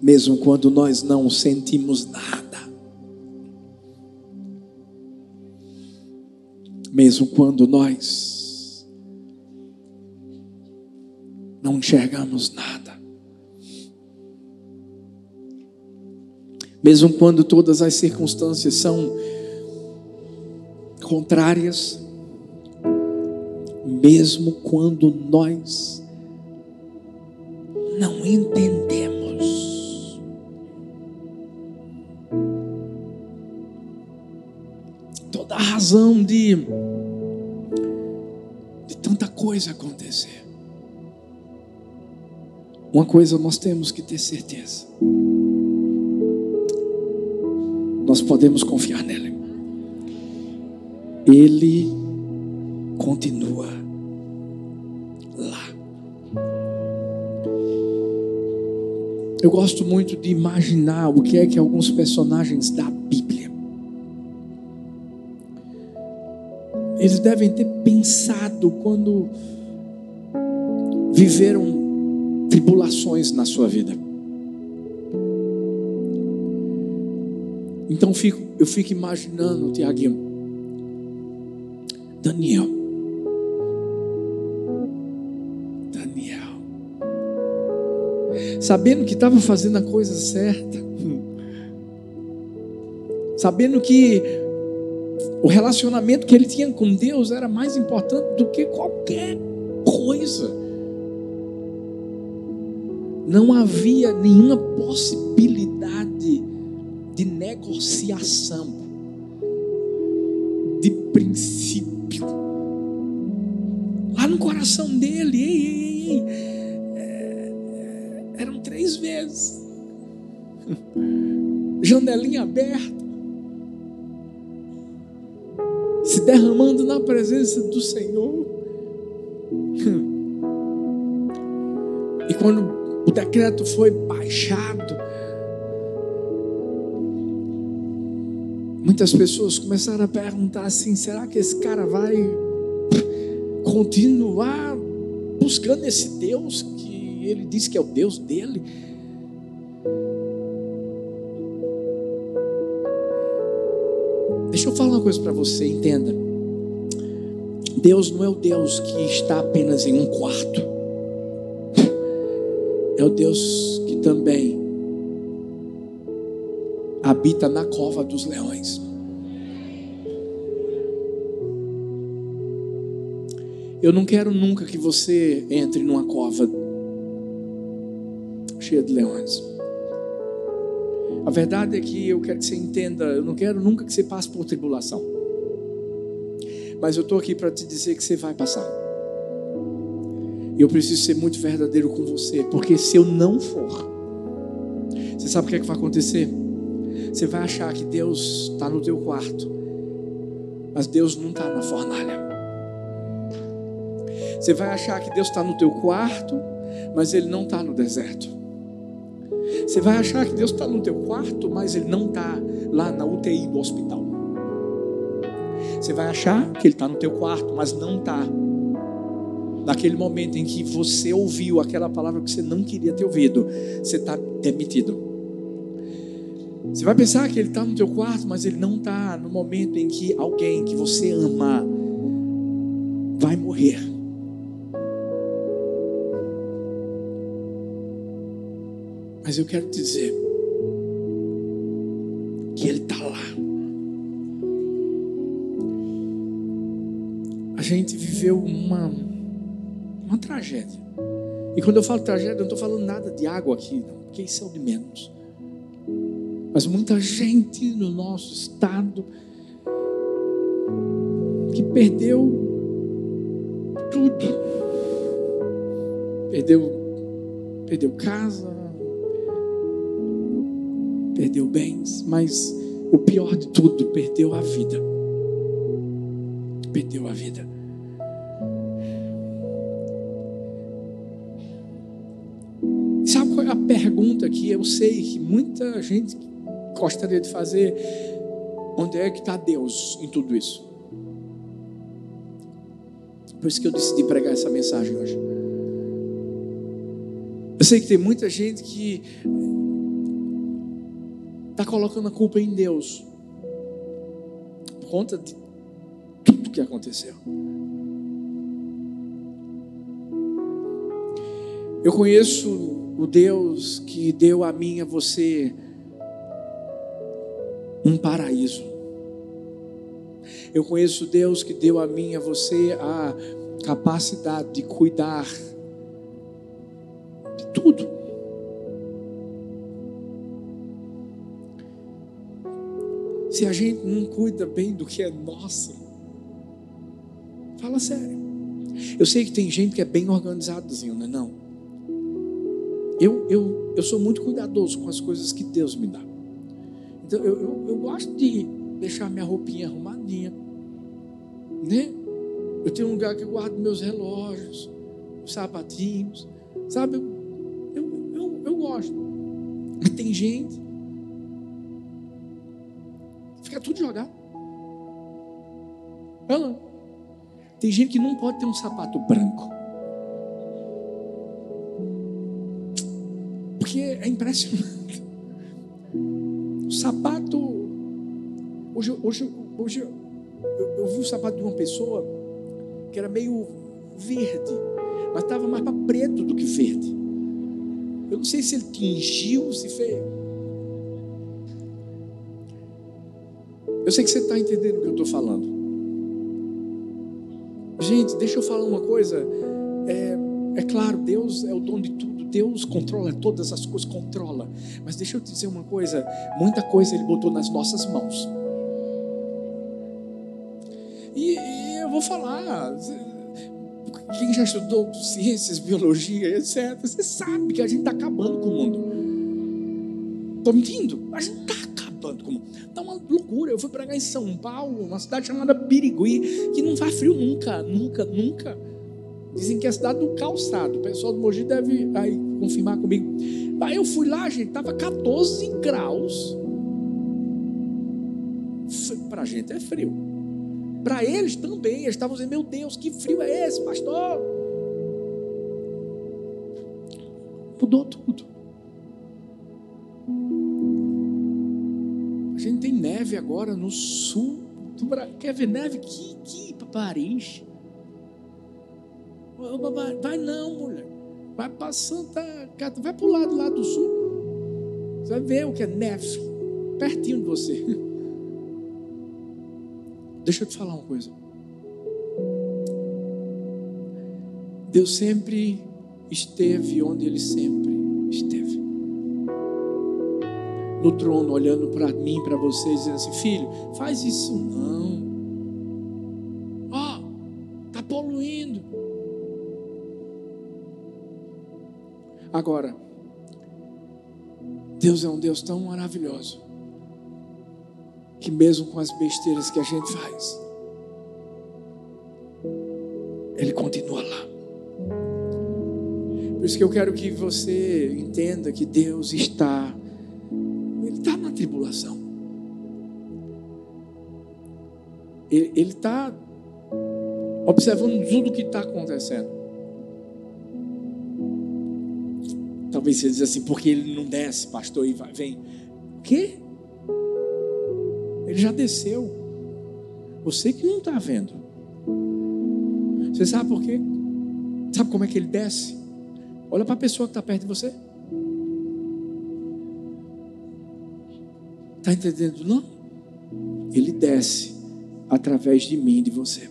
mesmo quando nós não sentimos nada, mesmo quando nós não enxergamos nada, mesmo quando todas as circunstâncias são contrárias, mesmo quando nós não entendemos. Razão de, de tanta coisa acontecer. Uma coisa nós temos que ter certeza. Nós podemos confiar nele. Ele continua lá. Eu gosto muito de imaginar o que é que alguns personagens da eles devem ter pensado quando viveram tribulações na sua vida. Então fico, eu fico imaginando, Tiaguinho, Daniel. Daniel. Sabendo que estava fazendo a coisa certa. Sabendo que o relacionamento que ele tinha com Deus era mais importante do que qualquer coisa. Não havia nenhuma possibilidade de negociação, de princípio. Lá no coração dele, ei, ei, ei, é, eram três vezes. Janelinha aberta. Se derramando na presença do Senhor. E quando o decreto foi baixado, muitas pessoas começaram a perguntar assim: será que esse cara vai continuar buscando esse Deus que ele diz que é o Deus dele? Deixa eu falar uma coisa para você, entenda. Deus não é o Deus que está apenas em um quarto. É o Deus que também habita na cova dos leões. Eu não quero nunca que você entre numa cova cheia de leões. A verdade é que eu quero que você entenda, eu não quero nunca que você passe por tribulação. Mas eu estou aqui para te dizer que você vai passar. E eu preciso ser muito verdadeiro com você, porque se eu não for, você sabe o que é que vai acontecer? Você vai achar que Deus está no teu quarto, mas Deus não está na fornalha. Você vai achar que Deus está no teu quarto, mas Ele não está no deserto. Você vai achar que Deus está no teu quarto, mas Ele não está lá na UTI do hospital. Você vai achar que Ele está no teu quarto, mas não está naquele momento em que você ouviu aquela palavra que você não queria ter ouvido, você está demitido. Você vai pensar que ele está no teu quarto, mas ele não está no momento em que alguém que você ama vai morrer. Mas eu quero dizer que ele está lá. A gente viveu uma, uma tragédia. E quando eu falo tragédia, eu não estou falando nada de água aqui, não, porque isso é o de menos. Mas muita gente no nosso estado que perdeu tudo. Perdeu, perdeu casa, perdeu bens, mas o pior de tudo, perdeu a vida. Perdeu a vida. Sabe qual é a pergunta que eu sei que muita gente gostaria de fazer? Onde é que está Deus em tudo isso? Por isso que eu decidi pregar essa mensagem hoje. Eu sei que tem muita gente que está colocando a culpa em Deus por conta de tudo que aconteceu. Eu conheço o Deus que deu a mim e a você um paraíso. Eu conheço o Deus que deu a mim e a você a capacidade de cuidar de tudo. Se a gente não cuida bem do que é nosso, fala sério. Eu sei que tem gente que é bem organizadozinho, não é não? Eu, eu, eu sou muito cuidadoso com as coisas que Deus me dá. Então eu, eu, eu gosto de deixar minha roupinha arrumadinha, né? Eu tenho um lugar que eu guardo meus relógios, sapatinhos, sabe? Eu, eu, eu, eu gosto. Mas tem gente Fica tudo jogado. Ela. Tem gente que não pode ter um sapato branco. Porque é impressionante. O sapato. Hoje, hoje, hoje eu, eu vi o sapato de uma pessoa que era meio verde, mas estava mais para preto do que verde. Eu não sei se ele tingiu, se fez. Eu sei que você está entendendo o que eu estou falando. Gente, deixa eu falar uma coisa. É, é claro, Deus é o dono de tudo. Deus controla todas as coisas, controla. Mas deixa eu te dizer uma coisa: muita coisa Ele botou nas nossas mãos. E, e eu vou falar. Quem já estudou ciências, biologia, etc., você sabe que a gente está acabando com o mundo. Estou mentindo? A gente está acabando com o mundo. Está uma loucura. Eu fui pregar em São Paulo, uma cidade chamada Birigui, que não faz frio nunca, nunca, nunca. Dizem que é a cidade do calçado. O pessoal do Mogi deve aí confirmar comigo. Aí eu fui lá, gente, estava 14 graus. Para a gente é frio. Para eles também. Eles estavam dizendo: Meu Deus, que frio é esse, pastor? Mudou tudo. Neve agora no sul do Brasil. Quer ver neve? Que, que Paris. Vai não, mulher. Vai para Santa Catarina. Vai para o lado lá do sul. Você vai ver o que é neve. Pertinho de você. Deixa eu te falar uma coisa. Deus sempre esteve onde Ele sempre no trono, olhando para mim, para vocês, dizendo assim: Filho, faz isso não. Ó, oh, está poluindo. Agora, Deus é um Deus tão maravilhoso que, mesmo com as besteiras que a gente faz, Ele continua lá. Por isso que eu quero que você entenda que Deus está Ele está observando tudo o que está acontecendo. Talvez você diz assim, porque ele não desce, pastor, e vai, vem. O quê? Ele já desceu. Você que não está vendo. Você sabe por quê? Sabe como é que ele desce? Olha para a pessoa que está perto de você. Está entendendo? Não. Ele desce através de mim de você.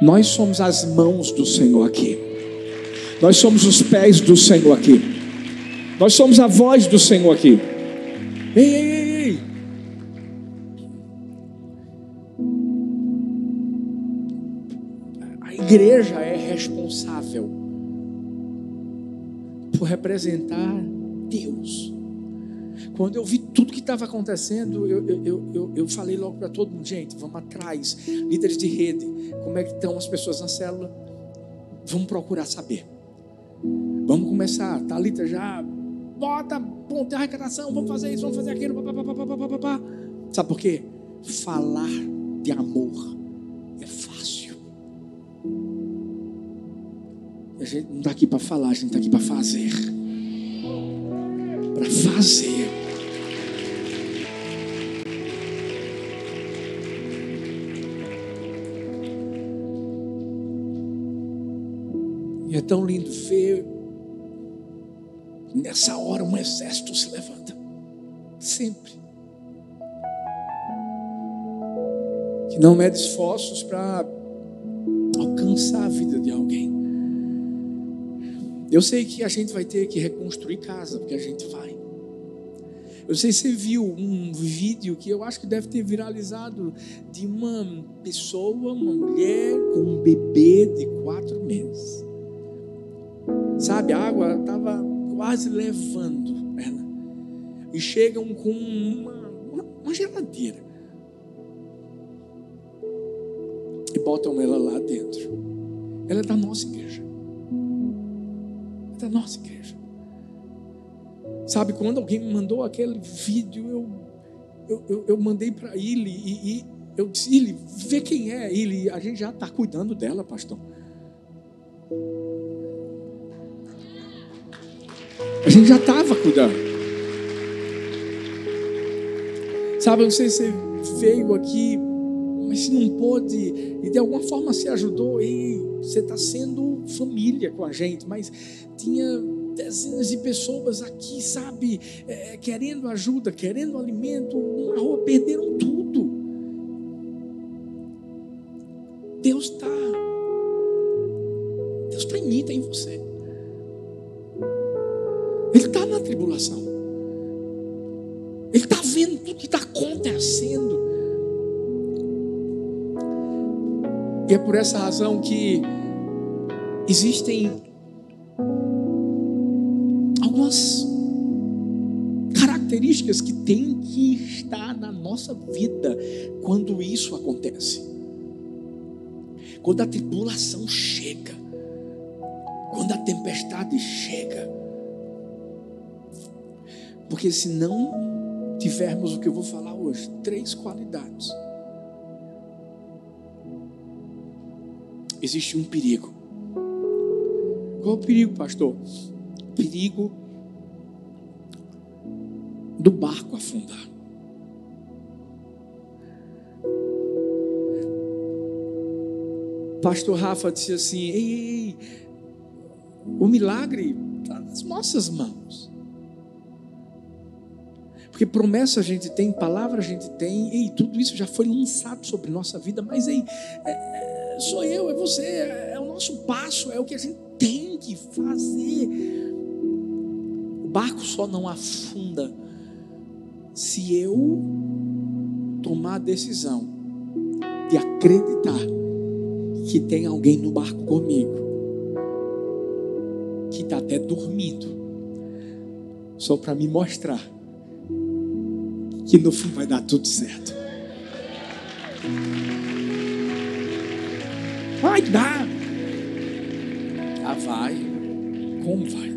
Nós somos as mãos do Senhor aqui. Nós somos os pés do Senhor aqui. Nós somos a voz do Senhor aqui. Ei, ei, ei, ei. A igreja é responsável por representar Deus. Quando eu vi tudo que estava acontecendo, eu, eu, eu, eu falei logo para todo mundo: gente, vamos atrás, líderes de rede, como é que estão as pessoas na célula? Vamos procurar saber. Vamos começar, Thalita já bota ponto de arrecadação, vamos fazer isso, vamos fazer aquilo, papapá. Sabe por quê? Falar de amor é fácil. A gente não está aqui para falar, a gente está aqui para fazer. Para fazer. É tão lindo ver nessa hora um exército se levanta. Sempre. Que não mede esforços para alcançar a vida de alguém. Eu sei que a gente vai ter que reconstruir casa, porque a gente vai. Eu sei se você viu um vídeo que eu acho que deve ter viralizado de uma pessoa, uma mulher com um bebê de quatro meses. Sabe, a água estava quase levando ela. E chegam com uma, uma, uma geladeira. E botam ela lá dentro. Ela é da nossa igreja. É da nossa igreja. Sabe, quando alguém me mandou aquele vídeo, eu, eu, eu, eu mandei para ele e, e, eu disse, ele, vê quem é ele. A gente já está cuidando dela, pastor. A gente já estava cuidando. Sabe, eu não sei se você veio aqui, mas se não pôde, e de alguma forma se ajudou, e você está sendo família com a gente, mas tinha dezenas de pessoas aqui, sabe, é, querendo ajuda, querendo alimento, na rua, perderam tudo. Deus está, Deus está em mim, está em você. Tribulação. Ele está vendo tudo que está acontecendo. E é por essa razão que existem algumas características que têm que estar na nossa vida quando isso acontece. Quando a tribulação chega, quando a tempestade chega. Porque se não tivermos o que eu vou falar hoje, três qualidades, existe um perigo. Qual o perigo, pastor? Perigo do barco afundar. Pastor Rafa disse assim: ei, ei, ei, o milagre está nas nossas mãos. Porque promessa a gente tem, palavra a gente tem, ei, tudo isso já foi lançado sobre nossa vida, mas ei, é, é sou eu, é você, é, é o nosso passo, é o que a gente tem que fazer. O barco só não afunda se eu tomar a decisão de acreditar que tem alguém no barco comigo, que está até dormindo, só para me mostrar que no fim vai dar tudo certo. Vai dar. Ah, vai. Como vai?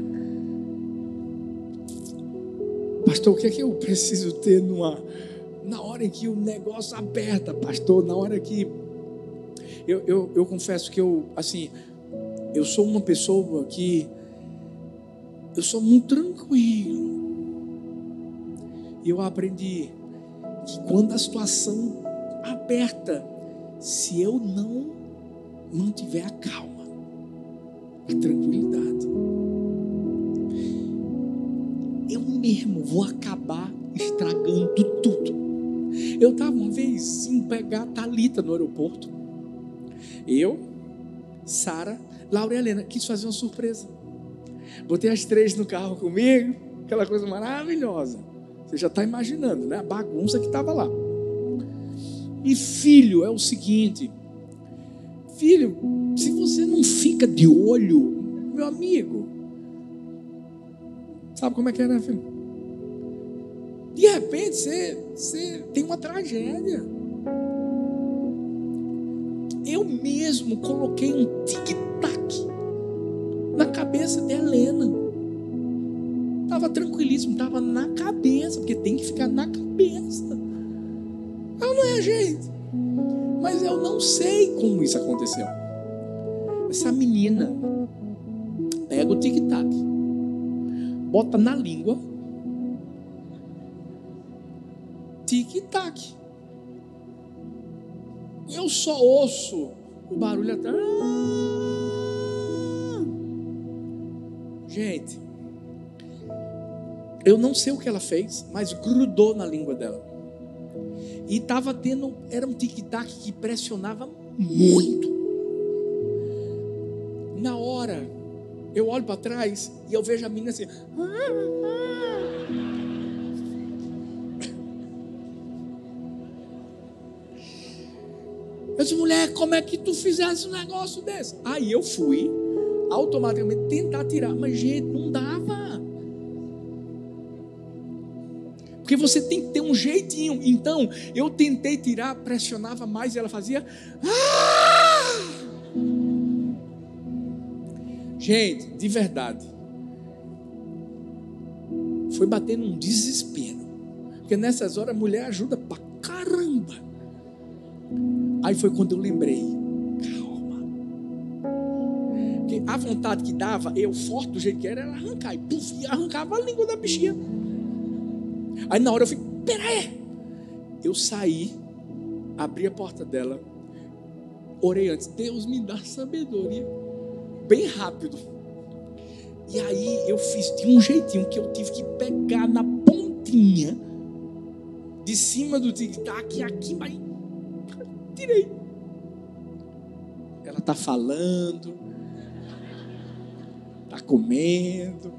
Pastor, o que é que eu preciso ter numa, na hora que o negócio aperta, pastor? Na hora que. Eu, eu, eu confesso que eu, assim, eu sou uma pessoa que. Eu sou muito tranquilo. Eu aprendi que quando a situação aperta, se eu não mantiver a calma, a tranquilidade, eu mesmo vou acabar estragando tudo. Eu estava uma vez em pegar a Thalita no aeroporto. Eu, Sara, Laura e Helena, quis fazer uma surpresa. Botei as três no carro comigo, aquela coisa maravilhosa. Você já está imaginando, né? A bagunça que estava lá. E filho, é o seguinte: filho, se você não fica de olho, meu amigo, sabe como é que é, né, filho? De repente você, você tem uma tragédia. Eu mesmo coloquei um tic-tac na cabeça de Helena. Estava tranquilíssimo, estava na cabeça, porque tem que ficar na cabeça. Ela não é, gente. Mas eu não sei como isso aconteceu. Essa menina pega o tic-tac, bota na língua, tic-tac. Eu só ouço o barulho atrás. Gente, eu não sei o que ela fez, mas grudou na língua dela. E estava tendo, era um tic-tac que pressionava muito. Na hora, eu olho para trás e eu vejo a menina assim. Eu disse, mulher, como é que tu fizesse um negócio desse? Aí eu fui automaticamente tentar tirar, mas gente, não dava. Porque você tem que ter um jeitinho. Então, eu tentei tirar, pressionava mais e ela fazia. Ah! Gente, de verdade. Foi batendo um desespero. Porque nessas horas a mulher ajuda pra caramba. Aí foi quando eu lembrei. Calma. Porque a vontade que dava, eu forte do jeito que era, era arrancar. E puf, arrancava a língua da bichinha. Aí na hora eu falei, peraí. Eu saí, abri a porta dela, orei antes, Deus me dá sabedoria. Bem rápido. E aí eu fiz de um jeitinho que eu tive que pegar na pontinha de cima do tic-tac aqui, mas tirei. Ela está falando, está comendo.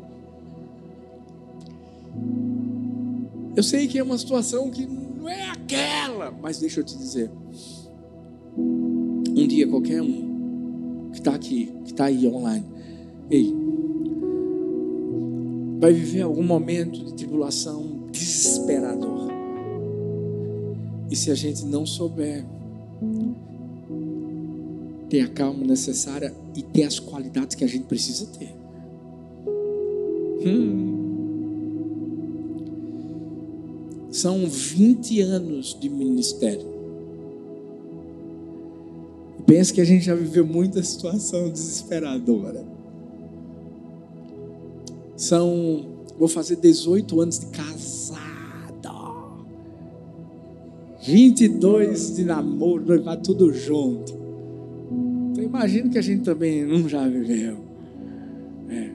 Eu sei que é uma situação que não é aquela, mas deixa eu te dizer. Um dia qualquer um que está aqui, que está aí online, ei, vai viver algum momento de tribulação desesperador. E se a gente não souber ter a calma necessária e ter as qualidades que a gente precisa ter. Hum. São 20 anos de ministério. Pensa que a gente já viveu muita situação desesperadora. São, vou fazer 18 anos de casado. 22 de namoro, noivado, tudo junto. Então imagino que a gente também não já viveu. É.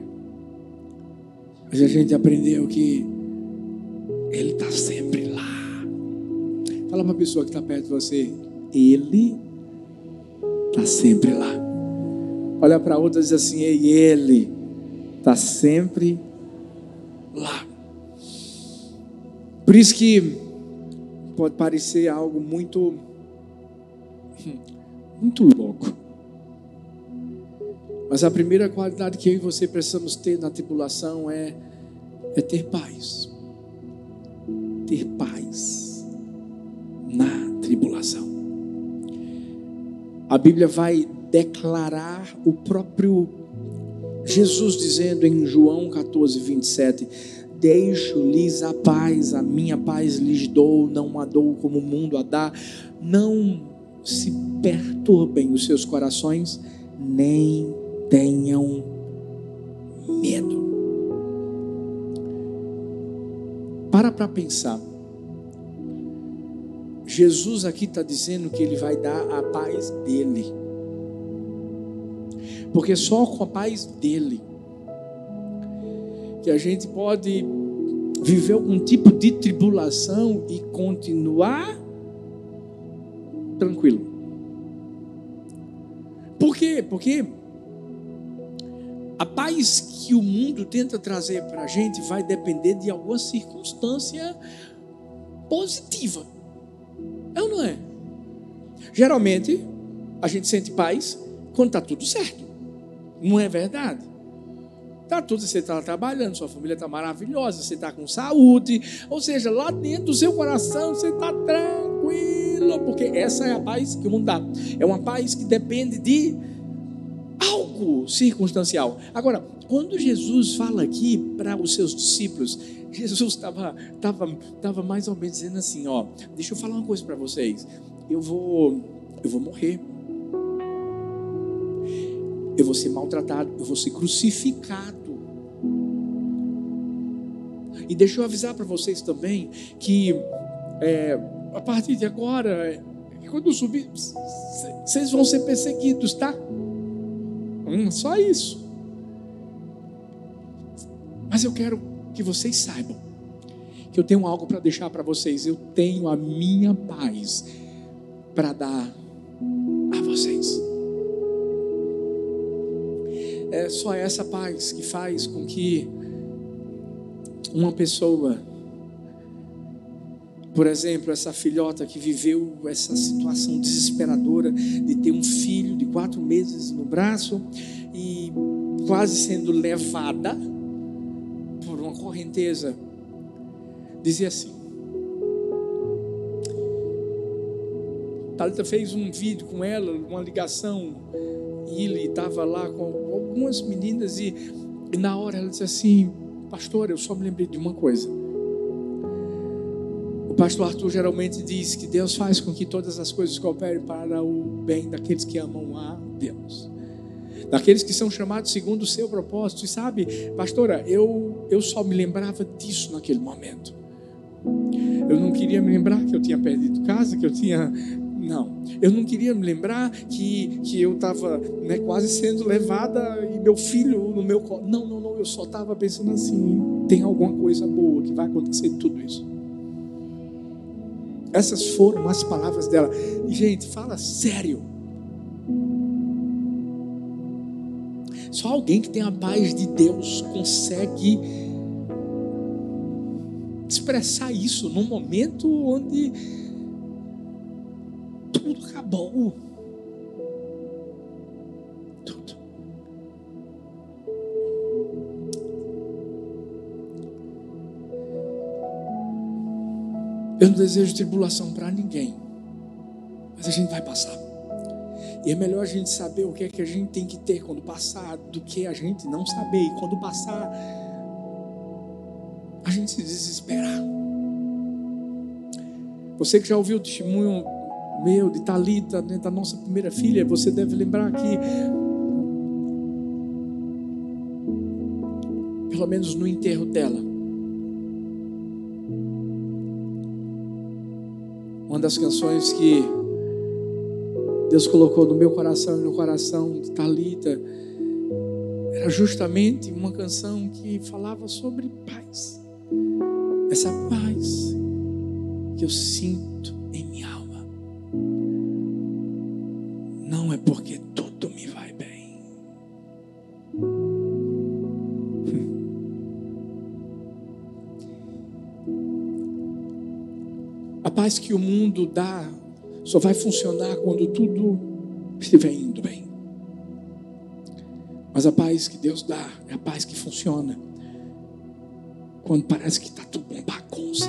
Mas a gente aprendeu que ele está sempre lá. Fala uma pessoa que está perto de você. Ele está sempre lá. Olha para outra e diz assim: Ei, ele está sempre lá. Por isso que pode parecer algo muito, muito louco. Mas a primeira qualidade que eu e você precisamos ter na tribulação é, é ter paz ter paz na tribulação. A Bíblia vai declarar o próprio Jesus dizendo em João 14, 27: Deixo-lhes a paz, a minha paz lhes dou, não a dou como o mundo a dá. Não se perturbem os seus corações, nem tenham Para para pensar. Jesus aqui está dizendo que ele vai dar a paz dele. Porque só com a paz dele que a gente pode viver algum tipo de tribulação e continuar tranquilo. Por quê? Porque a paz que o mundo tenta trazer para a gente vai depender de alguma circunstância positiva. É ou não é? Geralmente, a gente sente paz quando está tudo certo. Não é verdade? Está tudo, você está trabalhando, sua família está maravilhosa, você está com saúde, ou seja, lá dentro do seu coração você está tranquilo, porque essa é a paz que o mundo dá. É uma paz que depende de circunstancial. Agora, quando Jesus fala aqui para os seus discípulos, Jesus estava tava, tava mais ou menos dizendo assim: ó, deixa eu falar uma coisa para vocês. Eu vou, eu vou morrer. Eu vou ser maltratado, eu vou ser crucificado. E deixa eu avisar para vocês também que é, a partir de agora, quando subir, vocês vão ser perseguidos, tá? Só isso. Mas eu quero que vocês saibam que eu tenho algo para deixar para vocês. Eu tenho a minha paz para dar a vocês. É só essa paz que faz com que uma pessoa, por exemplo, essa filhota que viveu essa situação desesperadora de ter um filho de quatro meses no braço e quase sendo levada por uma correnteza, dizia assim: Talita fez um vídeo com ela, uma ligação, e ele estava lá com algumas meninas e, e na hora ela disse assim: Pastor, eu só me lembrei de uma coisa. Pastor Arthur geralmente diz que Deus faz com que todas as coisas cooperem para o bem daqueles que amam a Deus. Daqueles que são chamados segundo o seu propósito. E sabe, pastora, eu, eu só me lembrava disso naquele momento. Eu não queria me lembrar que eu tinha perdido casa, que eu tinha não, eu não queria me lembrar que, que eu estava né, quase sendo levada e meu filho no meu colo. Não, não, não, eu só estava pensando assim: tem alguma coisa boa que vai acontecer de tudo isso. Essas foram as palavras dela. Gente, fala sério. Só alguém que tem a paz de Deus consegue expressar isso num momento onde tudo acabou. Eu não desejo tribulação para ninguém, mas a gente vai passar. E é melhor a gente saber o que é que a gente tem que ter quando passar, do que a gente não saber. E quando passar, a gente se desesperar. Você que já ouviu o testemunho meu, de Talita, né, da nossa primeira filha, você deve lembrar que pelo menos no enterro dela, uma das canções que Deus colocou no meu coração e no coração de Talita era justamente uma canção que falava sobre paz. Essa paz que eu sinto paz que o mundo dá só vai funcionar quando tudo estiver indo bem. Mas a paz que Deus dá é a paz que funciona quando parece que está tudo uma bagunça.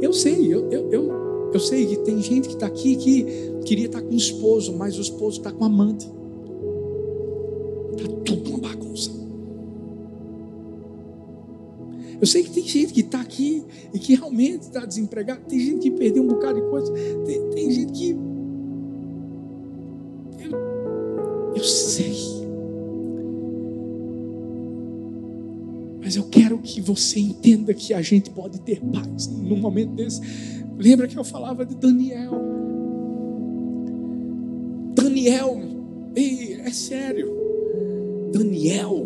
Eu sei, eu, eu, eu eu sei que tem gente que está aqui que queria estar tá com o esposo, mas o esposo está com a amante. Eu sei que tem gente que está aqui e que realmente está desempregado. Tem gente que perdeu um bocado de coisa. Tem, tem gente que. Eu, eu sei. Mas eu quero que você entenda que a gente pode ter paz num momento desse. Lembra que eu falava de Daniel? Daniel, ei, é sério. Daniel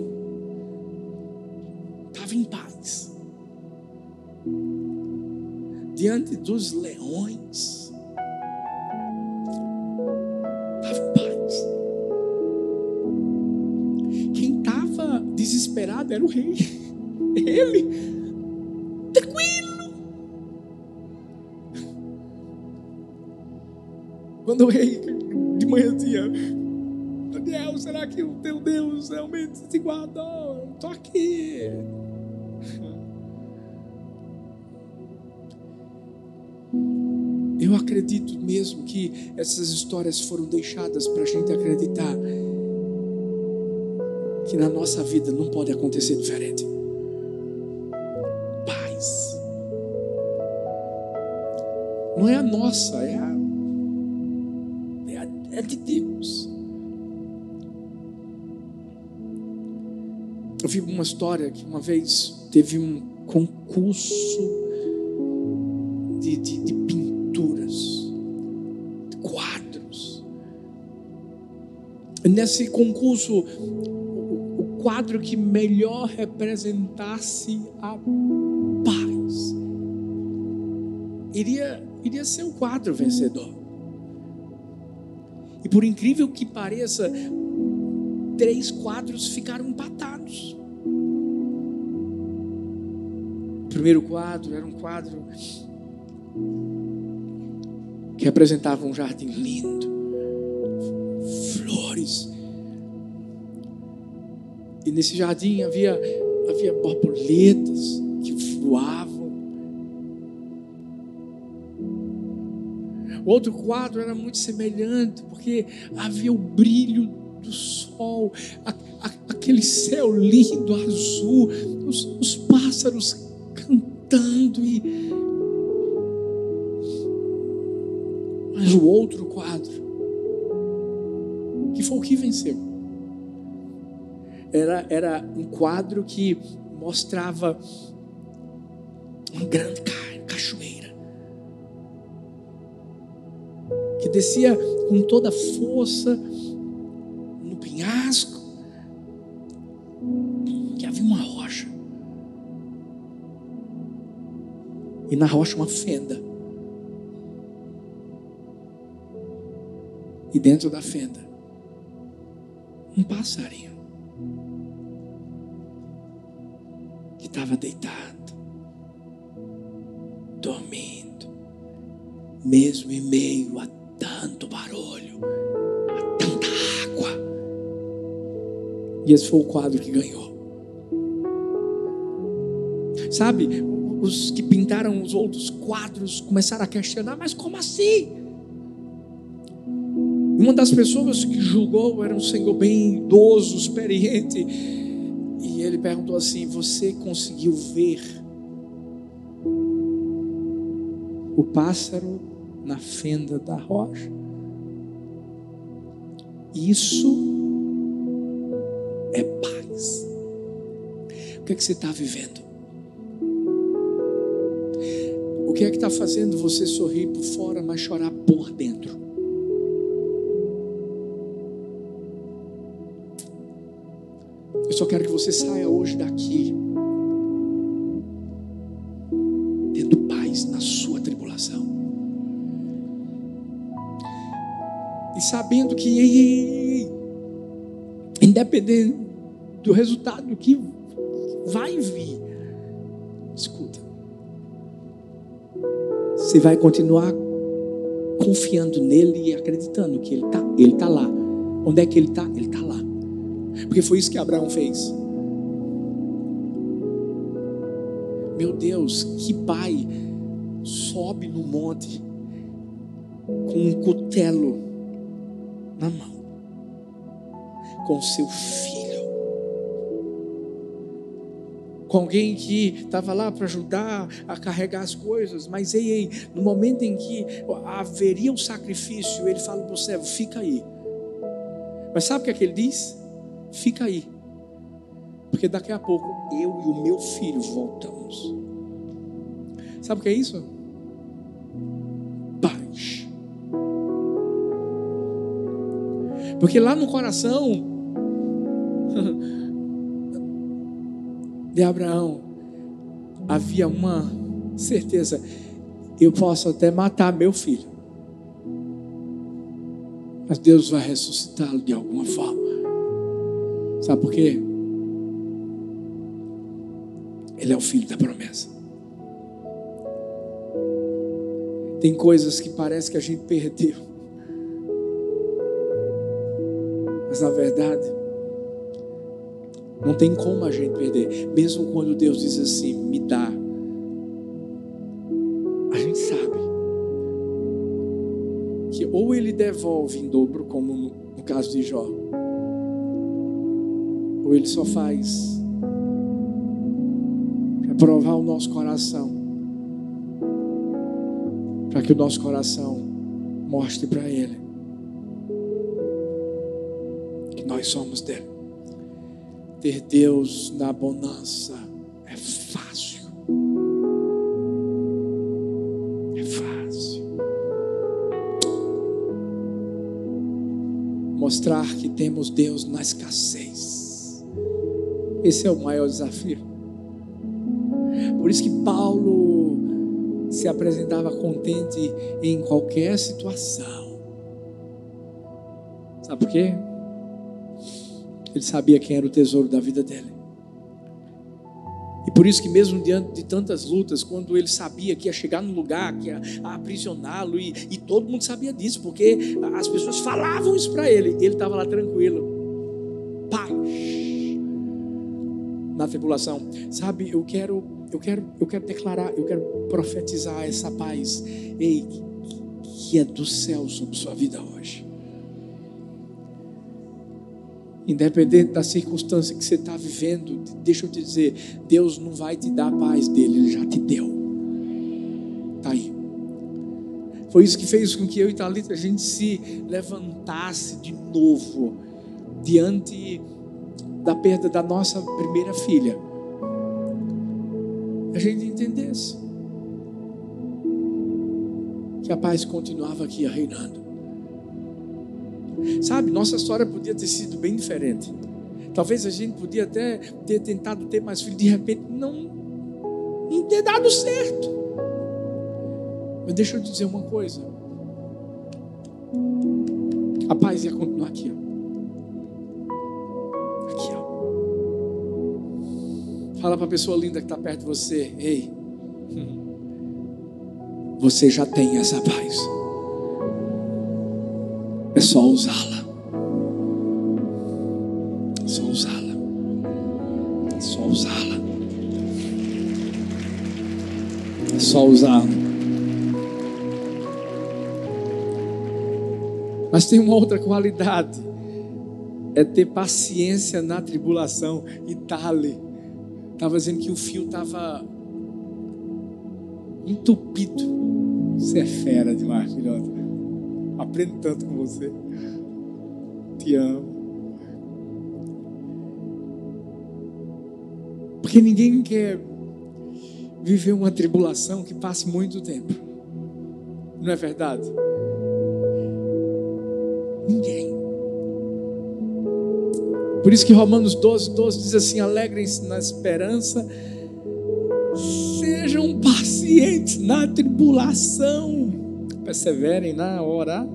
diante dos leões. Estava paz. Quem estava desesperado era o rei. Ele Quando o rei de manhã dizia, Daniel, será que o teu Deus realmente se guardou? Eu acredito mesmo que essas histórias foram deixadas para a gente acreditar que na nossa vida não pode acontecer diferente. Paz. Não é a nossa, é a é de Deus. Eu vi uma história que uma vez teve um concurso nesse concurso, o, quadro que melhor representasse a paz. Iria, iria ser o quadro vencedor. E por incrível que pareça, três quadros ficaram empatados. O primeiro quadro era um quadro que representava um jardim lindo, E nesse jardim havia, havia borboletas que voavam. O outro quadro era muito semelhante, porque havia o brilho do sol, a, a, aquele céu lindo, azul, os, os pássaros cantando e Mas o outro quadro, que foi o que venceu, era, era um quadro que mostrava uma grande cachoeira que descia com toda força no penhasco, que havia uma rocha e na rocha uma fenda. E dentro da fenda, um passarinho estava deitado, dormindo, mesmo em meio a tanto barulho, a tanta água. E esse foi o quadro que ganhou. Sabe, os que pintaram os outros quadros começaram a questionar: mas como assim? Uma das pessoas que julgou era um senhor bem idoso, experiente. Ele perguntou assim: Você conseguiu ver o pássaro na fenda da rocha? Isso é paz. O que é que você está vivendo? O que é que está fazendo você sorrir por fora, mas chorar por dentro? Só quero que você saia hoje daqui tendo paz na sua tribulação. E sabendo que, ei, ei, ei, independente do resultado que vai vir, escuta, você vai continuar confiando nele e acreditando que ele está ele tá lá. Onde é que ele está? Ele está lá. Porque foi isso que Abraão fez. Meu Deus, que pai sobe no monte com um cutelo na mão, com seu filho, com alguém que estava lá para ajudar a carregar as coisas, mas ei, ei, no momento em que haveria um sacrifício, ele fala para o servo: fica aí. Mas sabe o que é que ele diz? Fica aí. Porque daqui a pouco eu e o meu filho voltamos. Sabe o que é isso? Paz. Porque lá no coração de Abraão havia uma certeza: eu posso até matar meu filho, mas Deus vai ressuscitá-lo de alguma forma. Sabe por quê? Ele é o filho da promessa. Tem coisas que parece que a gente perdeu. Mas na verdade, não tem como a gente perder. Mesmo quando Deus diz assim: me dá. A gente sabe que ou Ele devolve em dobro, como no caso de Jó ou Ele só faz para provar o nosso coração, para que o nosso coração mostre para Ele que nós somos dele. Ter Deus na bonança é fácil. É fácil. Mostrar que temos Deus na escassez Esse é o maior desafio. Por isso que Paulo se apresentava contente em qualquer situação. Sabe por quê? Ele sabia quem era o tesouro da vida dele. E por isso que mesmo diante de tantas lutas, quando ele sabia que ia chegar no lugar, que ia aprisioná-lo, e, e todo mundo sabia disso, porque as pessoas falavam isso para ele, ele estava lá tranquilo, tribulação. Sabe, eu quero, eu quero, eu quero declarar, eu quero profetizar essa paz, ei, que é do céu sobre sua vida hoje. Independente da circunstância que você está vivendo, deixa eu te dizer, Deus não vai te dar a paz dele, Ele já te deu. Está aí. Foi isso que fez com que eu e Thalita a gente se levantasse de novo diante da perda da nossa primeira filha. A gente entendesse que a paz continuava aqui reinando. Sabe, nossa história podia ter sido bem diferente. Talvez a gente podia até ter tentado ter mais filhos, de repente não, não ter dado certo. Mas deixa eu dizer uma coisa. A paz ia continuar aqui, ó. Fala para a pessoa linda que está perto de você, ei, você já tem essa paz. É só usá-la. É só usá-la. É só usá-la. É só usá-la. Mas tem uma outra qualidade. É ter paciência na tribulação. E Tali estava dizendo que o fio estava entupido. Você é fera demais, filhota. Aprendo tanto com você. Te amo. Porque ninguém quer viver uma tribulação que passe muito tempo. Não é verdade? Ninguém. Por isso que Romanos 12, 12 diz assim: alegrem-se na esperança, sejam pacientes na tribulação perseverem na oração.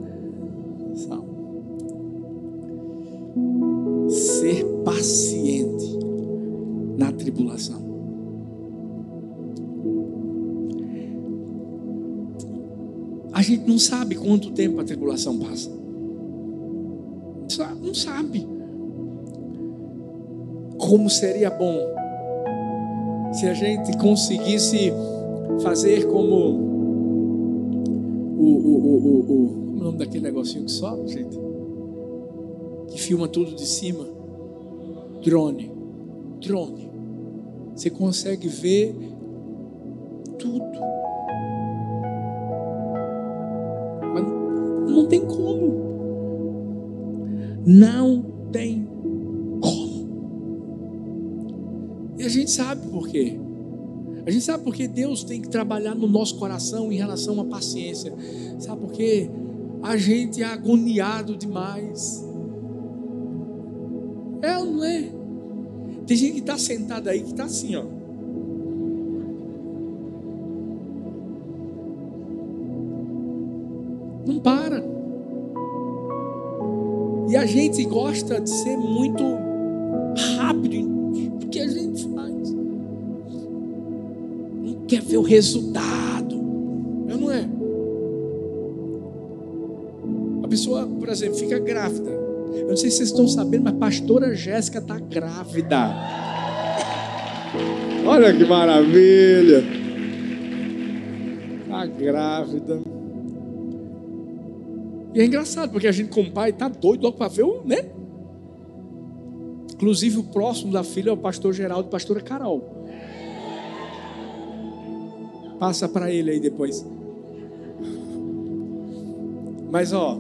Ser paciente na tribulação. A gente não sabe quanto tempo a tribulação passa. Não sabe. Como seria bom se a gente conseguisse fazer como o, o, o, o, como é o nome daquele negocinho que sobe, gente? Que filma tudo de cima. Drone. Drone. Você consegue ver tudo. Mas não tem como. Não tem A gente sabe por quê. A gente sabe porque Deus tem que trabalhar no nosso coração em relação à paciência. Sabe por quê? A gente é agoniado demais. É ou não é? Tem gente que está sentada aí que está assim, ó. Não para. E a gente gosta de ser muito rápido que quer ver o resultado. Eu não é. A pessoa, por exemplo, fica grávida. Eu não sei se vocês estão sabendo, mas a pastora Jéssica está grávida. Olha que maravilha. Está grávida. E é engraçado, porque a gente, como pai, está doido logo para ver o, né? Inclusive, o próximo da filha é o pastor Geraldo e a pastora Carol. Passa para ele aí depois. Mas ó,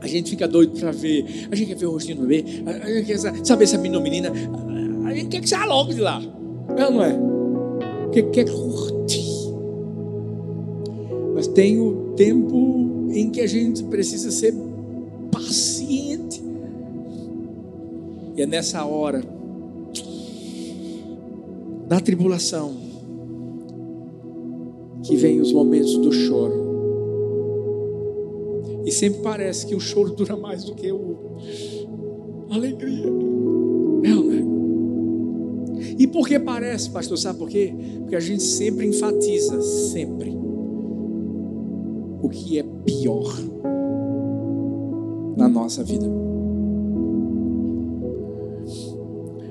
a gente fica doido para ver. A gente quer ver o rostinho do bebê. A gente quer saber se menino ou menina. A gente quer que saia logo de lá. Ou não é? Porque quer curtir. Mas tem o tempo em que a gente precisa ser paciente. E é nessa hora da tribulação que vem os momentos do choro. E sempre parece que o choro dura mais do que o alegria. É, não é? E por que parece, pastor? Sabe por quê? Porque a gente sempre enfatiza, sempre, o que é pior na nossa vida.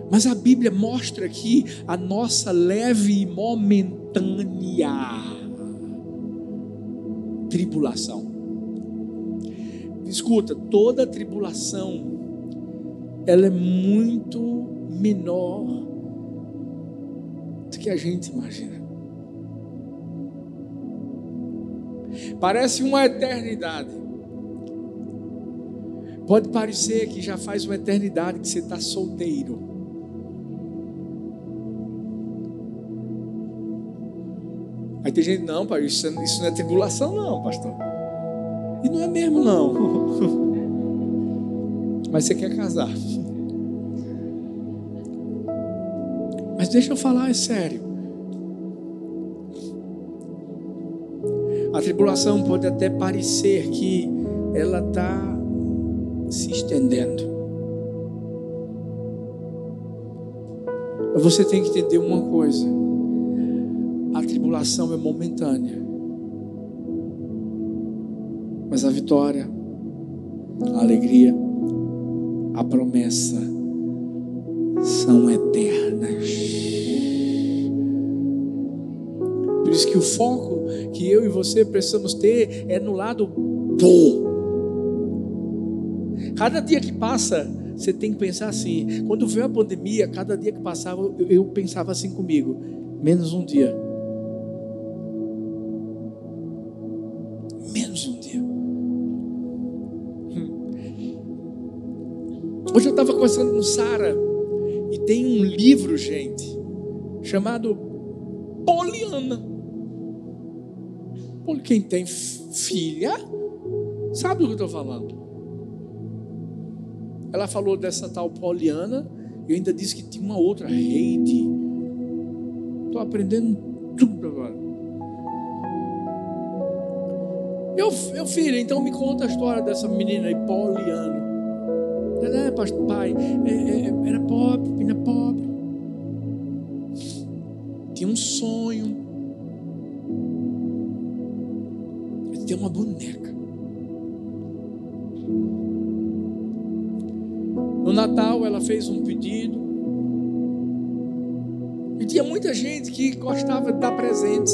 Mas a Bíblia mostra aqui a nossa leve e momentânea tribulação. Escuta, toda tribulação ela é muito menor do que a gente imagina. Parece uma eternidade. Pode parecer que já faz uma eternidade que você está solteiro. Aí tem gente, não, pai, isso, isso não é tribulação, não, pastor. E não é mesmo, não. Mas você quer casar. Mas deixa eu falar, é sério. A tribulação pode até parecer que ela está se estendendo. Você tem que entender uma coisa: tribulação é momentânea, mas a vitória, a alegria, a promessa são eternas. Por isso que o foco que eu e você precisamos ter é no lado bom. Cada dia que passa, você tem que pensar assim. Quando veio a pandemia, cada dia que passava, eu, eu pensava assim comigo: menos um dia. Hoje eu estava conversando com Sara e tem um livro, gente, chamado Poliana. Quem tem filha sabe do que eu estou falando. Ela falou dessa tal Poliana e ainda disse que tinha uma outra rede. Estou aprendendo tudo agora. Eu, eu filho, então me conta a história dessa menina aí, Poliana. Ela, pastor, pai, é, é, é, era pobre, menina pobre. Tinha um sonho. De ter uma boneca. No Natal ela fez um pedido. E tinha muita gente que gostava de dar presentes.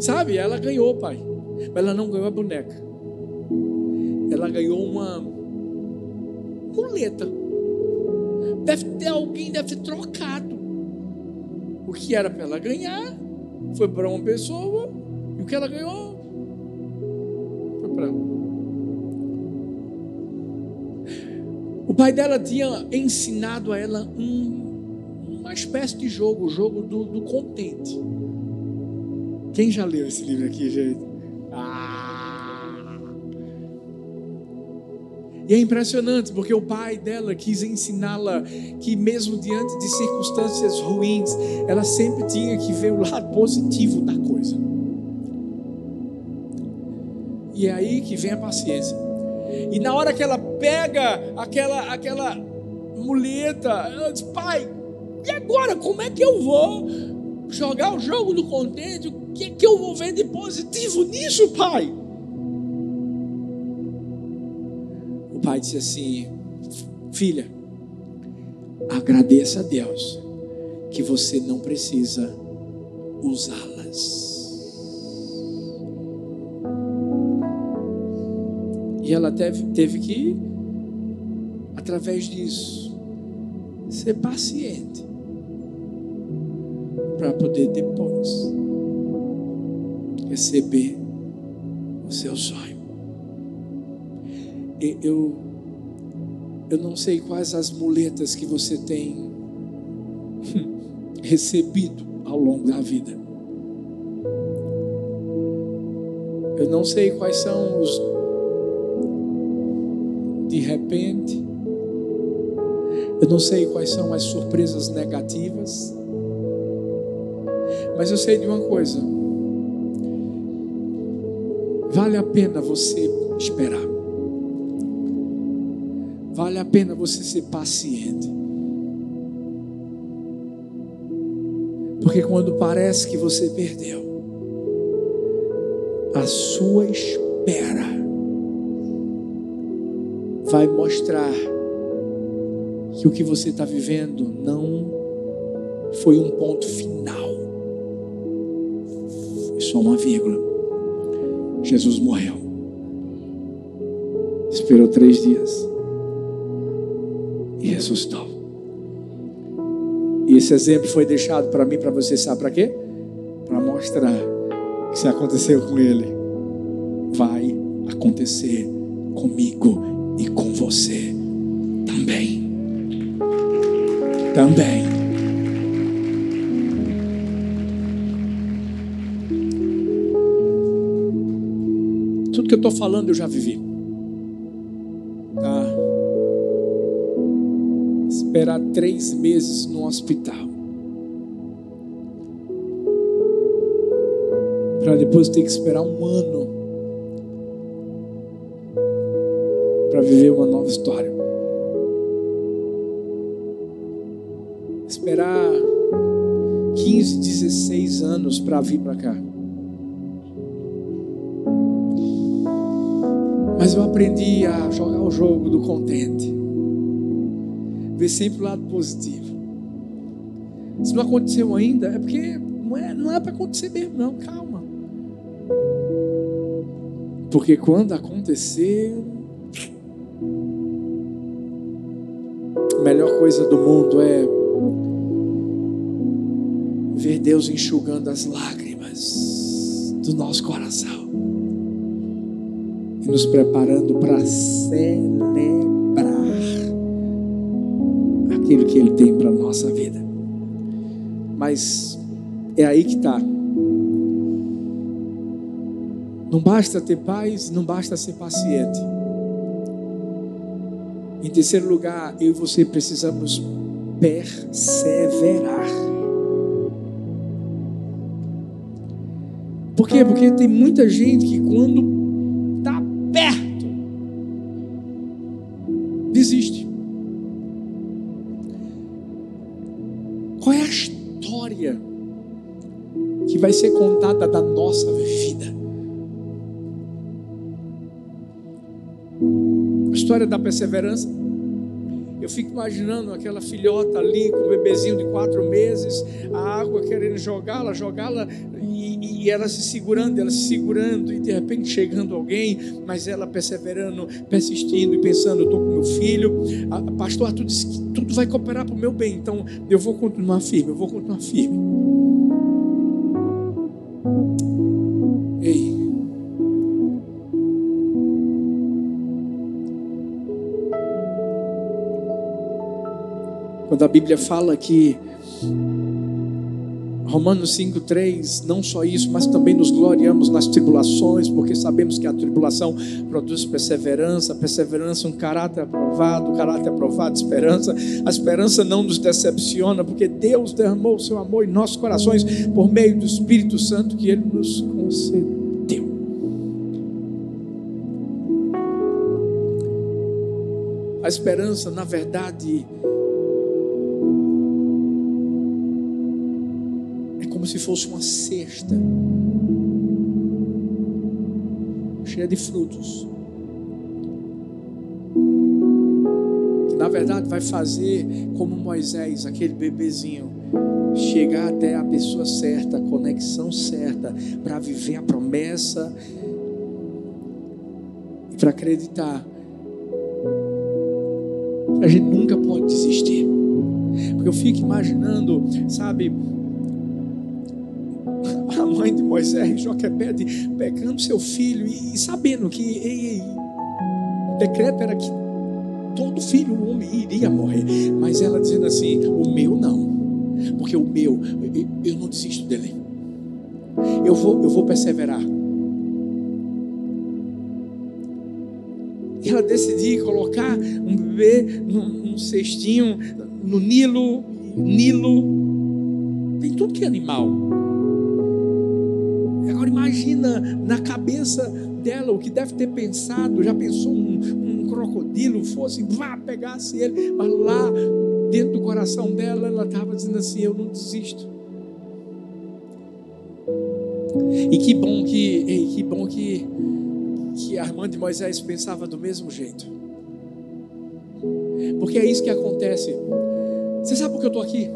Sabe? Ela ganhou, pai. Mas ela não ganhou a boneca. Ela ganhou uma muleta. Deve ter alguém, deve ter trocado. O que era para ela ganhar foi para uma pessoa e o que ela ganhou foi para ela. O pai dela tinha ensinado a ela um, uma espécie de jogo, o jogo do, do contente. Quem já leu esse livro aqui, gente? E é impressionante porque o pai dela quis ensiná-la que, mesmo diante de circunstâncias ruins, ela sempre tinha que ver o lado positivo da coisa. E é aí que vem a paciência. E na hora que ela pega aquela, aquela muleta, ela diz: Pai, e agora? Como é que eu vou jogar o jogo do contente? O que, é que eu vou ver de positivo nisso, pai? Pai disse assim: Filha, agradeça a Deus que você não precisa usá-las. E ela teve, teve que, através disso, ser paciente para poder depois receber o seu sonho eu, eu não sei quais as muletas que você tem recebido ao longo da vida. Eu não sei quais são os de repente. Eu não sei quais são as surpresas negativas, mas eu sei de uma coisa: vale a pena você esperar, vale a pena você ser paciente, porque quando parece que você perdeu, a sua espera vai mostrar que o que você está vivendo não foi um ponto final, foi só uma vírgula. Jesus morreu, esperou três dias ressuscitou. E esse exemplo foi deixado para mim, para você, sabe para quê? Para mostrar que se aconteceu com ele, vai acontecer comigo e com você também também. Tudo que eu estou falando eu já vivi. Esperar três meses no hospital. Para depois ter que esperar um ano para viver uma nova história. esperar 15, 16 anos para vir para cá. Mas eu aprendi a jogar o jogo do contente. Ver sempre o lado positivo. Se não aconteceu ainda, é porque não é, não é para acontecer mesmo, não. Calma. Porque quando acontecer, a melhor coisa do mundo é ver Deus enxugando as lágrimas do nosso coração e nos preparando para celebrar aquilo que Ele tem para a nossa vida. Mas é aí que está. Não basta ter paz, não basta ser paciente. Em terceiro lugar, eu e você precisamos perseverar. Por quê? Porque tem muita gente que quando ser contada da nossa vida? A história da perseverança. Eu fico imaginando aquela filhota ali com o bebezinho de quatro meses, a água querendo jogá-la, jogá-la e ela se segurando, ela se segurando, e de repente chegando alguém, mas ela perseverando, persistindo e pensando: eu estou com meu filho. A, pastor Arthur disse que tudo vai cooperar para o meu bem, então eu vou continuar firme, eu vou continuar firme. Quando a Bíblia fala que Romanos 5,3, não só isso, mas também nos gloriamos nas tribulações, porque sabemos que a tribulação produz perseverança, perseverança um caráter aprovado, caráter aprovado, esperança. A esperança não nos decepciona, porque Deus derramou o seu amor em nossos corações por meio do Espírito Santo que Ele nos concedeu. A esperança, na verdade, se fosse uma cesta cheia de frutos. Que na verdade vai fazer como Moisés, aquele bebezinho, chegar até a pessoa certa, a conexão certa, para viver a promessa e para acreditar. A gente nunca pode desistir. Porque eu fico imaginando, sabe, mãe de Moisés, Joquebede, pegando seu filho e, sabendo que ei, ei, o decreto era que todo filho, homem, iria morrer. Mas ela dizendo assim: o meu não, porque o meu, eu, não desisto dele. Eu vou, eu vou perseverar. ela decidir colocar um bebê num, num cestinho no Nilo, Nilo tem tudo que é animal. Agora imagina na cabeça dela o que deve ter pensado. Já pensou um, um crocodilo fosse, vá, pegasse ele, mas lá dentro do coração dela ela estava dizendo assim: Eu não desisto. E que bom que, e que bom que, que a irmã de Moisés pensava do mesmo jeito. Porque é isso que acontece. Você sabe por que eu estou aqui?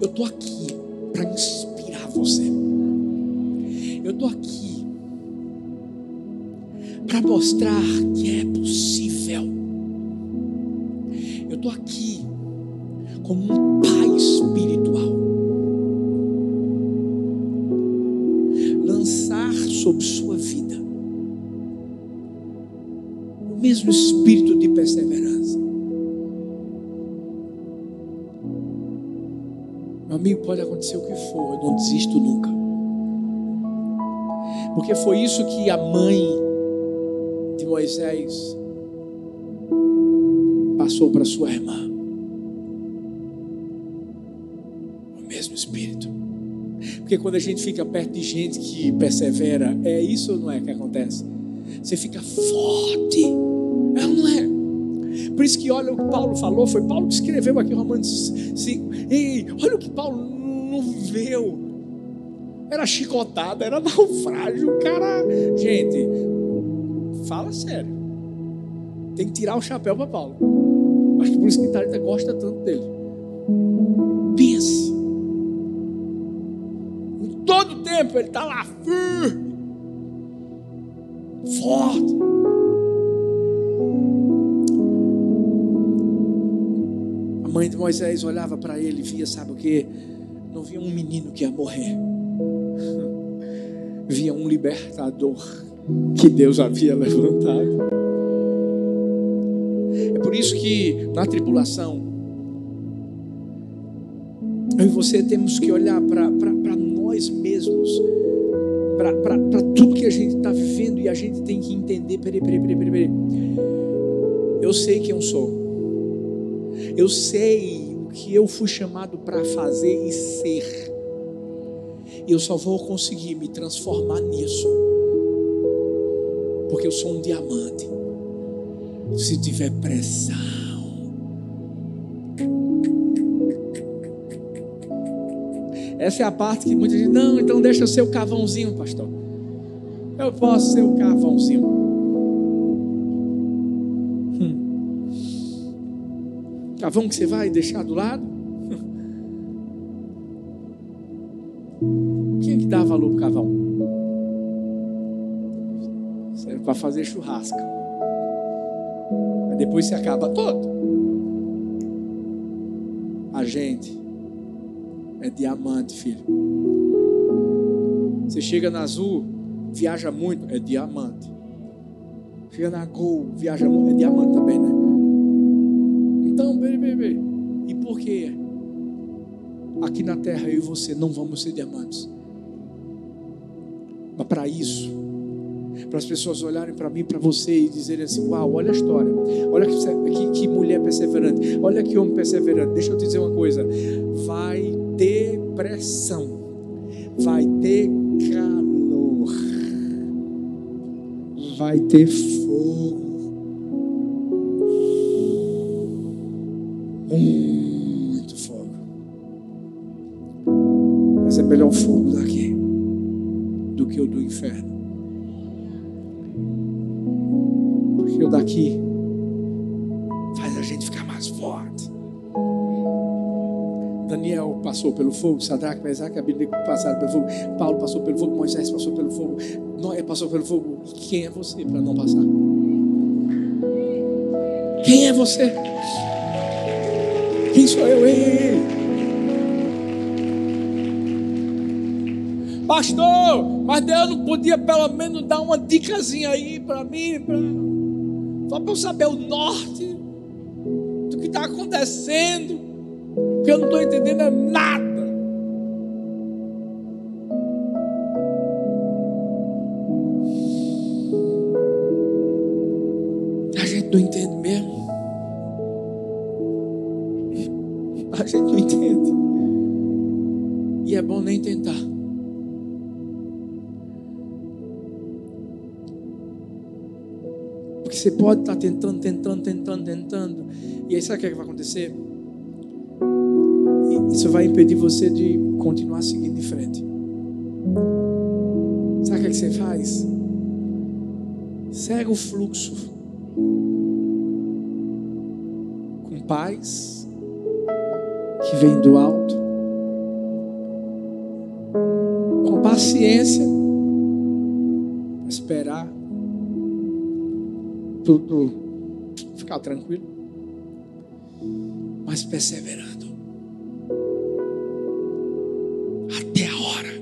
Eu estou aqui para inspirar você. Eu estou aqui para mostrar que é possível. Eu estou aqui como um pai espiritual. Lançar sobre sua vida o mesmo espírito de perseverança. Meu amigo, pode acontecer o que for, eu não desisto nunca. Porque foi isso que a mãe de Moisés passou para sua irmã. O mesmo espírito. Porque quando a gente fica perto de gente que persevera, é isso ou não é que acontece? Você fica forte. É ou não é? Por isso que olha o que Paulo falou, foi Paulo que escreveu aqui Romanos 5. Ei, olha o que Paulo não viveu. Era chicotada, era naufrágio, cara. Gente, fala sério. Tem que tirar o chapéu para Paulo. Acho que por isso que Itália gosta tanto dele. Pense. Em todo tempo ele está lá firme, forte. A mãe de Moisés olhava para ele e via, sabe o que? Não via um menino que ia morrer. Via um libertador que Deus havia levantado. É por isso que na tribulação, eu e você temos que olhar para nós mesmos, para tudo que a gente está vivendo e a gente tem que entender: peraí, peraí, peraí, peraí, peraí. Eu sei quem eu sou, eu sei o que eu fui chamado para fazer e ser, e eu só vou conseguir me transformar nisso, porque eu sou um diamante se tiver pressão. Essa é a parte que muita gente, não, então deixa eu ser o cavãozinho, pastor. Eu posso ser o cavãozinho. Hum. Cavão que você vai deixar do lado? Valor pro cavão? Serve para fazer churrasco. Mas depois se acaba todo. A gente é diamante, filho. Você chega na Azul, viaja muito, é diamante. Chega na Gol, viaja muito, é diamante também, né? Então, bebê, e por que aqui na terra eu e você não vamos ser diamantes? Para isso, para as pessoas olharem para mim, para você e dizerem assim: Uau, olha a história, olha que, que, que mulher perseverante, olha que homem perseverante. Deixa eu te dizer uma coisa: vai ter pressão, vai ter calor, vai ter fogo. O do inferno. Porque o daqui faz a gente ficar mais forte. Daniel passou pelo fogo, Sadraque, Mesaque, Abednego passaram pelo fogo, Paulo passou pelo fogo, Moisés passou pelo fogo, Noé passou pelo fogo. E quem é você para não passar? Quem é você? Quem sou eu? Ei, ei, ei. Pastor, mas Deus não podia pelo menos dar uma dicasinha aí para mim, pra... só para eu saber o norte do que está acontecendo, porque eu não estou entendendo nada. Pode estar tentando, tentando, tentando, tentando. E aí sabe o que, é vai acontecer? Isso vai impedir você de continuar seguindo em frente. Sabe o é que você faz? Segue o fluxo. Com paz, que vem do alto. Com paciência, esperar tudo ficar tranquilo, mas perseverando. Até a hora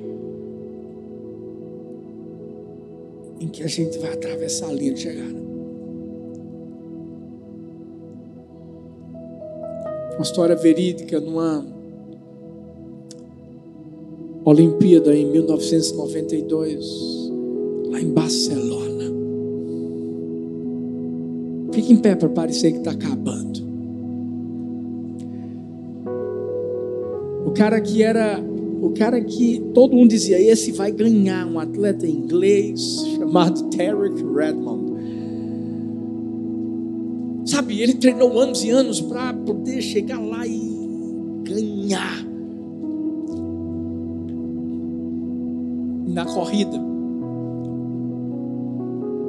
em que a gente vai atravessar a linha de chegada. Uma história verídica numa Olimpíada em 1992, lá em Barcelona. Fique em pé para parecer que está acabando. O cara que era, o cara que todo mundo dizia, esse vai ganhar, um atleta inglês chamado Tarek Redmond. Sabe, ele treinou anos e anos para poder chegar lá e ganhar. Na corrida,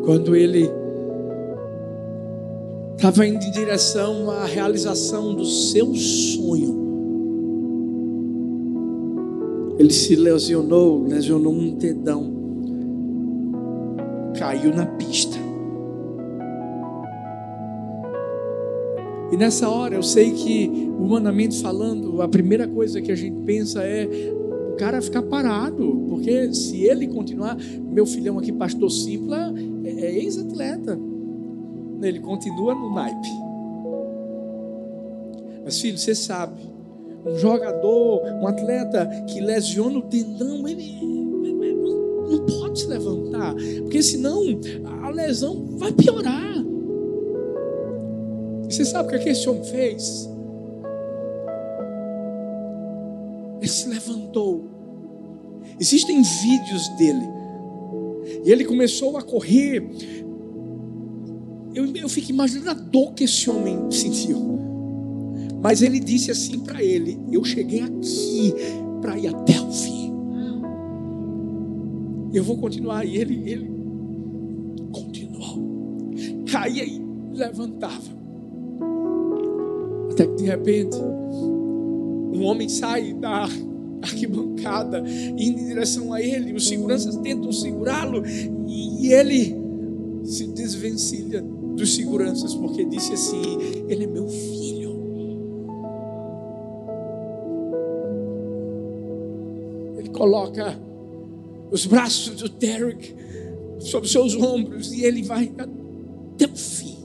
quando ele estava indo em direção à realização do seu sonho. Ele se lesionou, lesionou um dedão, caiu na pista. E nessa hora eu sei que, humanamente falando, a primeira coisa que a gente pensa é o cara ficar parado, porque se ele continuar, meu filhão aqui, pastor Simpla, é, é ex-atleta ele continua no naipe. Mas filho, você sabe, um jogador, um atleta que lesiona o tendão, ele, ele não, não pode se levantar, porque senão a lesão vai piorar. Você sabe o que, é que esse homem fez? Ele se levantou. Existem vídeos dele. E ele começou a correr eu, eu fico imaginando a dor que esse homem sentiu. Mas ele disse assim para ele: Eu cheguei aqui para ir até o fim. Eu vou continuar. E ele, ele continuou. Caía e levantava. Até que de repente, um homem sai da arquibancada, indo em direção a ele. Os seguranças tentam segurá-lo e ele se desvencilha dos seguranças, porque disse assim: Ele é meu filho. Ele coloca os braços do Derek sobre seus ombros e ele vai até o fim.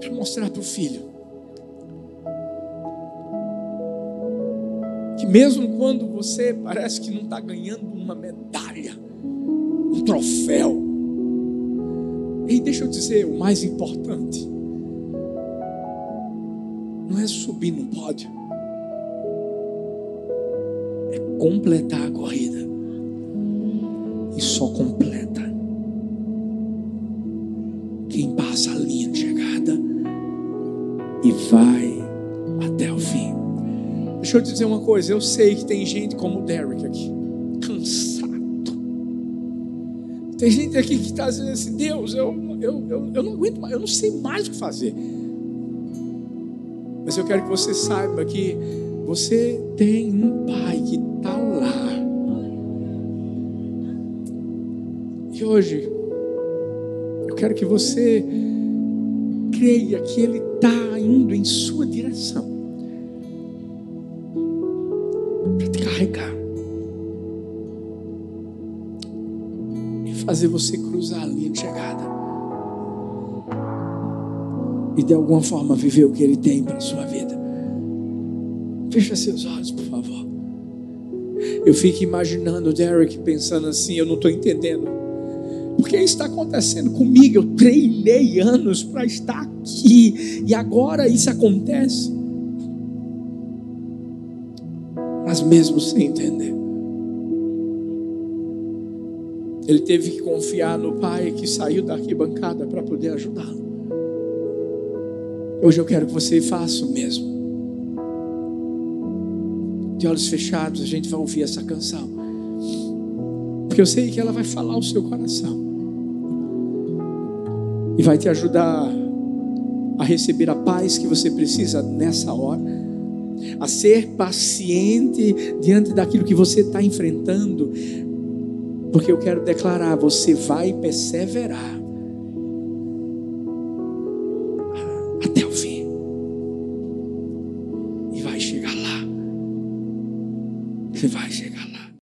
Para mostrar para o filho que mesmo quando você parece que não está ganhando uma medalha, um troféu. E deixa eu dizer o mais importante: não é subir no pódio, é completar a corrida. E só completa quem passa a linha de chegada e vai até o fim. Deixa eu dizer uma coisa, eu sei que tem gente como o Derek aqui Tem gente aqui que está dizendo assim: Deus, eu, eu, eu, eu não aguento mais, eu não sei mais o que fazer. Mas eu quero que você saiba que você tem um pai que está lá. E hoje, eu quero que você creia que Ele está indo em sua direção fazer você cruzar a linha de chegada e de alguma forma viver o que Ele tem para a sua vida. Feche seus olhos, por favor. Eu fico imaginando o Derek pensando assim: eu não estou entendendo. Porque isso está acontecendo comigo. Eu treinei anos para estar aqui e agora isso acontece. Mas mesmo sem entender. Ele teve que confiar no pai que saiu da arquibancada para poder ajudá-lo. Hoje eu quero que você faça o mesmo. De olhos fechados, a gente vai ouvir essa canção. Porque eu sei que ela vai falar o seu coração. E vai te ajudar a receber a paz que você precisa nessa hora, a ser paciente diante daquilo que você está enfrentando, porque eu quero declarar: você vai perseverar